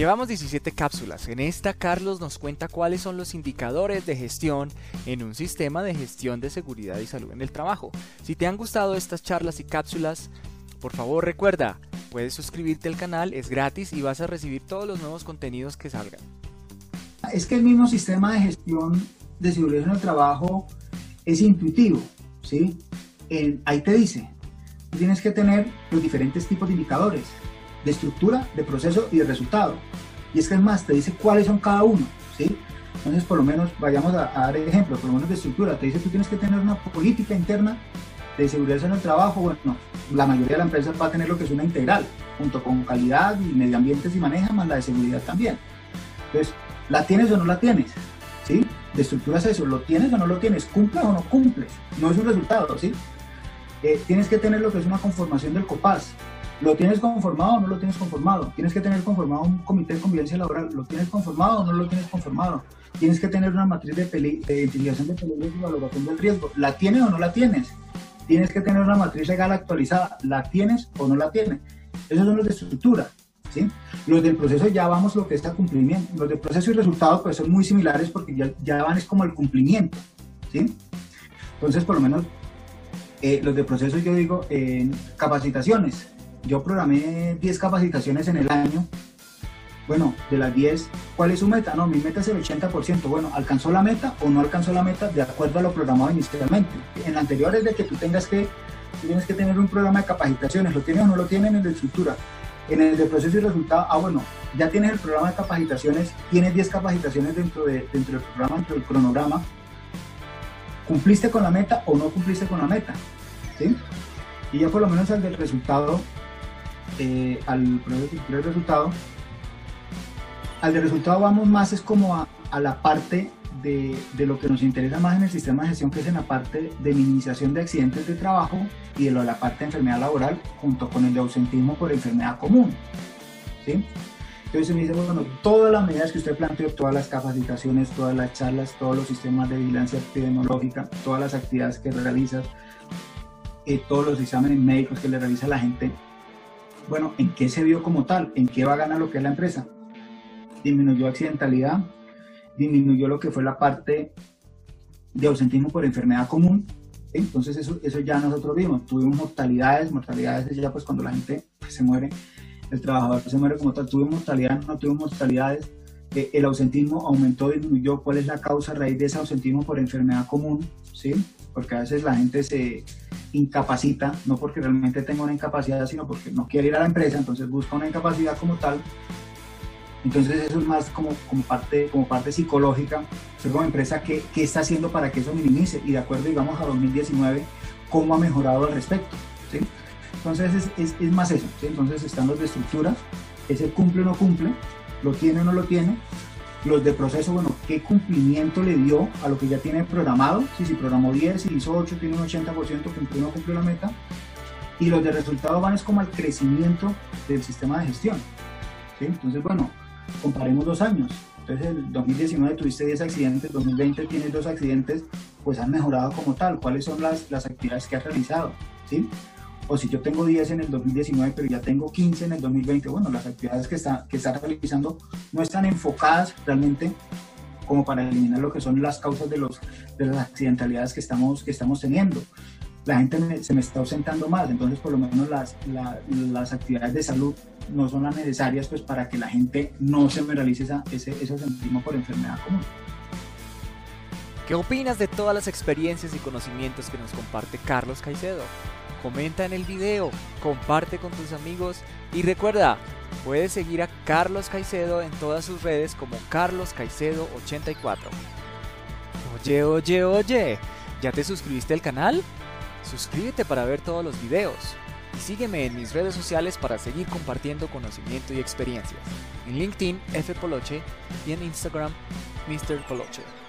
Llevamos 17 cápsulas. En esta Carlos nos cuenta cuáles son los indicadores de gestión en un sistema de gestión de seguridad y salud en el trabajo. Si te han gustado estas charlas y cápsulas, por favor recuerda, puedes suscribirte al canal, es gratis y vas a recibir todos los nuevos contenidos que salgan. Es que el mismo sistema de gestión de seguridad en el trabajo es intuitivo, ¿sí? ahí te dice, tienes que tener los diferentes tipos de indicadores de estructura, de proceso y de resultado. Y es que es te dice cuáles son cada uno, ¿sí? Entonces, por lo menos, vayamos a, dar ejemplos, por lo menos de estructura. Te dice, tú tienes que tener una política interna de seguridad en el trabajo. Bueno, la mayoría de la empresa va a tener lo que es una integral, junto con calidad y medio ambiente si maneja, más la de seguridad también. Entonces, ¿la tienes o no la tienes? ¿Sí? De estructura es eso, ¿lo tienes o no lo tienes? ¿Cumples o no cumples? No es un resultado, ¿sí? Eh, tienes que tener lo que es una conformación del COPAS, ¿Lo tienes conformado o no lo tienes conformado? Tienes que tener conformado un comité de convivencia laboral. ¿Lo tienes conformado o no lo tienes conformado? Tienes que tener una matriz de, identificación de peligros y valoración del riesgo. ¿La tienes o no la tienes? Tienes que tener una matriz legal actualizada. ¿La tienes o no la tienes? Esos son los de estructura. ¿sí? Los del proceso ya vamos lo que está cumplimiento. Los del proceso y resultado pues son muy similares porque ya, ya van es como el cumplimiento. ¿sí? Entonces, por lo menos, eh, los de proceso yo digo en capacitaciones yo programé 10 capacitaciones en el año. Bueno, de las 10, ¿cuál es su meta? No, mi meta es el 80%. Bueno, ¿alcanzó la meta o no alcanzó la meta de acuerdo a lo programado inicialmente? En la anterior es de que tú tengas que, tienes que tener un programa de capacitaciones, ¿lo tienes o no lo tienes en el de estructura? En el de proceso y resultado, ah, bueno, ya tienes el programa de capacitaciones, tienes 10 capacitaciones dentro, de, dentro del programa, dentro del cronograma. ¿Cumpliste con la meta o no cumpliste con la meta? ¿Sí? Y ya por lo menos el del resultado, al del resultado, al de resultado vamos más es como a, la parte de, de, lo que nos interesa más en el sistema de gestión, que es en la parte de minimización de accidentes de trabajo y de, de la parte de enfermedad laboral, junto con el de ausentismo por enfermedad común. ¿sí? Entonces me dice, bueno, todas las medidas que usted planteó, todas las capacitaciones, todas las charlas, todos los sistemas de vigilancia epidemiológica, todas las actividades que realizas, eh, todos los exámenes médicos que le realiza la gente, bueno, ¿en qué se vio como tal? ¿En qué va a ganar lo que es la empresa? Disminuyó accidentalidad, disminuyó lo que fue la parte de ausentismo por enfermedad común. Entonces eso, eso ya nosotros vimos. Tuvimos mortalidades, mortalidades ya pues cuando la gente pues, se muere, el trabajador se muere como tal. Tuvimos mortalidades, no tuvimos mortalidades. Eh, el ausentismo aumentó, disminuyó. ¿Cuál es la causa raíz de ese ausentismo por enfermedad común? ¿Sí? Porque a veces la gente se, incapacita, no porque realmente tenga una incapacidad, sino porque no quiere ir a la empresa, entonces busca una incapacidad como tal. Entonces eso es más como, como, parte, como parte psicológica, ser como empresa, ¿qué, ¿qué, está haciendo para que eso minimice? Y de acuerdo, digamos, a 2019, ¿cómo ha mejorado al respecto? ¿sí? Entonces es, es, es más eso, ¿sí? entonces están los de estructura, ese cumple o no cumple, lo tiene o no lo tiene, los de proceso, bueno, ¿qué cumplimiento le dio a lo que ya tiene programado? Si, si programó 10, si hizo 8, tiene un 80%, cumplió o no cumplió la meta. Y los de resultado van es como al crecimiento del sistema de gestión. ¿sí? Entonces, bueno, comparemos dos años. Entonces, el 2019 tuviste 10 accidentes, 2020 tienes dos accidentes, pues han mejorado como tal. ¿Cuáles son las, las actividades que has realizado? ¿sí? O si yo tengo 10 en el 2019, pero ya tengo 15 en el 2020, bueno, las actividades que está, que está realizando no están enfocadas realmente como para eliminar lo que son las causas de, los, de las accidentalidades que estamos, que estamos teniendo. La gente se me está ausentando más, entonces por lo menos las, las actividades de salud no son las necesarias pues, para que la gente no se me realice esa, ese, ese por enfermedad común. ¿Qué opinas de todas las experiencias y conocimientos que nos comparte Carlos Caicedo? Comenta en el video, comparte con tus amigos y recuerda, puedes seguir a Carlos Caicedo en todas sus redes como Carlos Caicedo84. Oye, oye, oye, ¿ya te suscribiste al canal? Suscríbete para ver todos los videos y sígueme en mis redes sociales para seguir compartiendo conocimiento y experiencias. En LinkedIn, F y en Instagram, Mr. Poloche.